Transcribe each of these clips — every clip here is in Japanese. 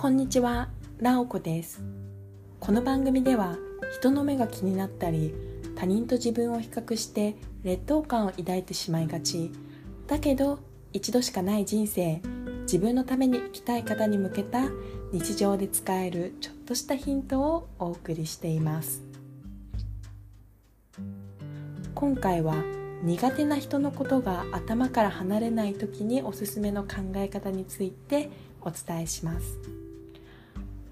こんにちは、なおこです。この番組では人の目が気になったり他人と自分を比較して劣等感を抱いてしまいがち。だけど一度しかない人生自分のために生きたい方に向けた日常で使えるちょっとしたヒントをお送りしています。今回は苦手な人のことが頭から離れない時におすすめの考え方についてお伝えします。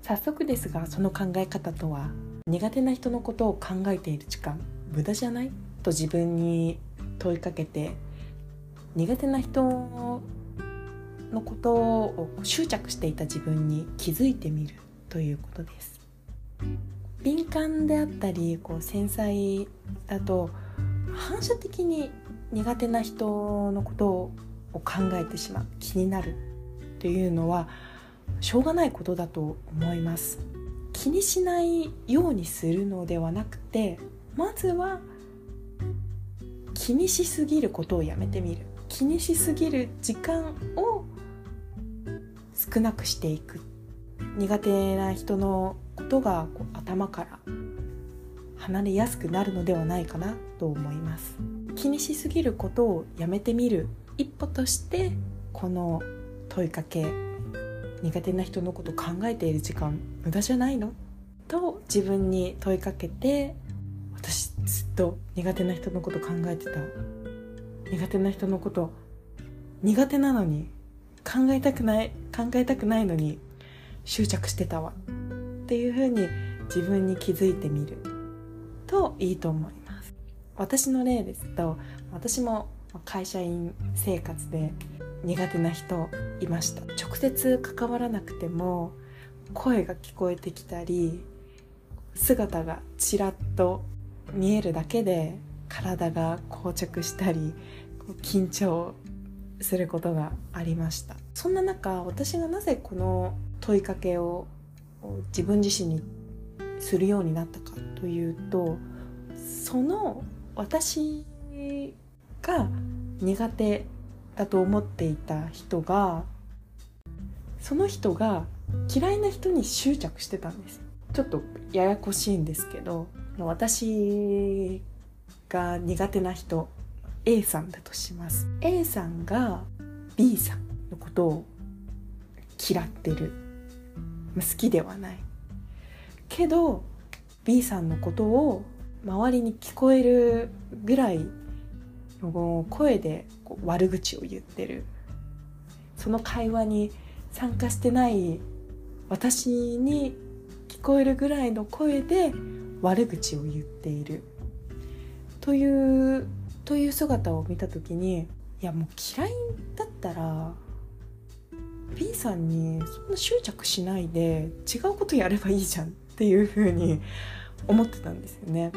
早速ですがその考え方とは苦手な人のことを考えている時間無駄じゃない？と自分に問いかけて苦手な人のことを執着していた自分に気づいてみるということです。敏感であったりこう繊細だと反射的に苦手な人のことを考えてしまう気になるっていうのはしょうがないことだと思います。気にしないようにするのではなくてまずは気にしすぎることをやめてみる。気にしすぎる時間を少なくしていく。苦手な人のことがこう頭から離れやすくなるのではないかなと思います。気にしすぎることをやめてみる一歩としてこの問いかけ苦手な人のこと考えている時間無駄じゃないの？と自分に問いかけて私ずっと苦手な人のこと考えてた。苦手な人のこと苦手なのに考えたくない考えたくないのに執着してたわ。っていうふうに自分に気づいてみる。といいと思います。私の例ですと私も会社員生活で苦手な人いました。直接関わらなくても声が聞こえてきたり姿がちらっと見えるだけで体が硬直したり緊張することがありました。そんな中私がなぜこの問いかけを自分自身にするようになったかというとその私が苦手だと思っていた人がその人が嫌いな人に執着してたんです。ちょっとややこしいんですけど私が苦手な人 A さんだとします。A さんが B さんのことを嫌ってる。好きではない。けど B さんのことを周りに聞こえるぐらい声でこう悪口を言ってる。その会話に参加してない私に聞こえるぐらいの声で悪口を言っている。というという姿を見た時にいやもう嫌いだったら B さんにそんな執着しないで違うことやればいいじゃんっていうふうに思ってたんですよね。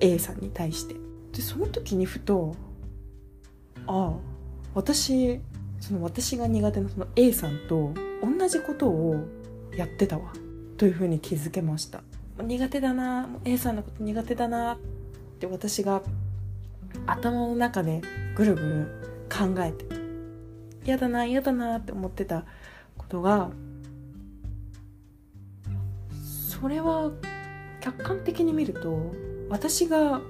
A さんに対して。でその時にふとああ私その私が苦手なその A さんと同じことをやってたわというふうに気づけました。苦手だな A さんのこと苦手だなって私が頭の中でぐるぐる考えて嫌だな嫌だなって思ってたことがそれは客観的に見ると私が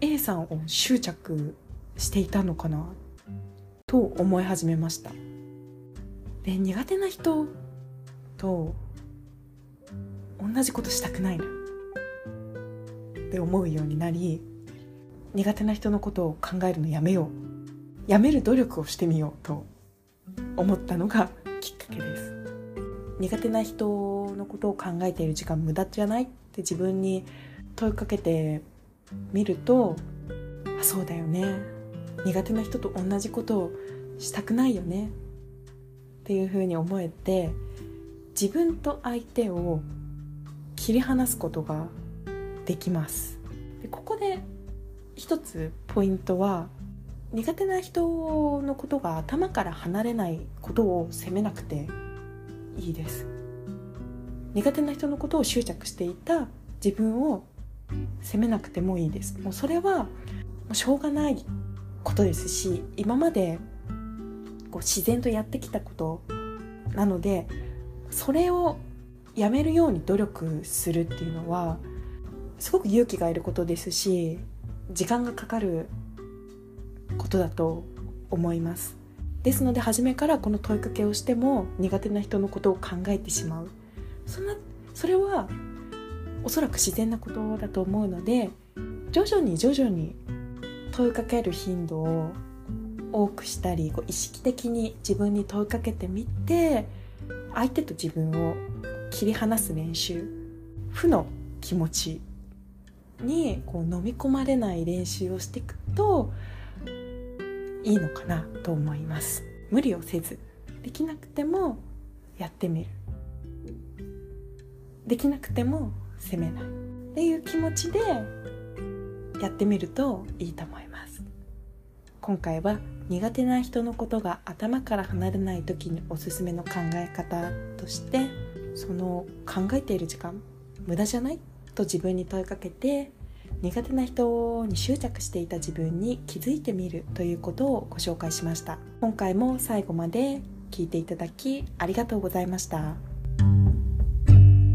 A さんを執着していたのかな？と思い始めました。で苦手な人と同じことしたくないな。って思うようになり苦手な人のことを考えるのやめよう。やめる努力をしてみよう。と思ったのがきっかけです。苦手な人のことを考えている時間無駄じゃない？って自分に問いかけて見るとあそうだよね。苦手な人と同じことをしたくないよね。っていうふうに思えて自分と相手を切り離すことができます。でここで一つポイントは苦手な人のことが頭から離れないことを責めなくていいです。苦手な人のことを執着していた自分を責めなくてもいいです。もうそれはしょうがないことですし今までこう自然とやってきたことなのでそれをやめるように努力するっていうのはすごく勇気がいることですし時間がかかることだと思います。ですので初めからこの問いかけをしても苦手な人のことを考えてしまう。そんなそれはおそらく自然なことだと思うので徐々に徐々に問いかける頻度を多くしたりこう意識的に自分に問いかけてみて相手と自分を切り離す練習負の気持ちにこう飲み込まれない練習をしていくといいのかなと思います。無理をせずできなくてもやってみる。できなくても責めない。っていう気持ちでやってみるといいと思います。今回は苦手な人のことが頭から離れない時におすすめの考え方としてその考えている時間無駄じゃないと自分に問いかけて苦手な人に執着していた自分に気づいてみるということをご紹介しました。今回も最後まで聞いていただきありがとうございました。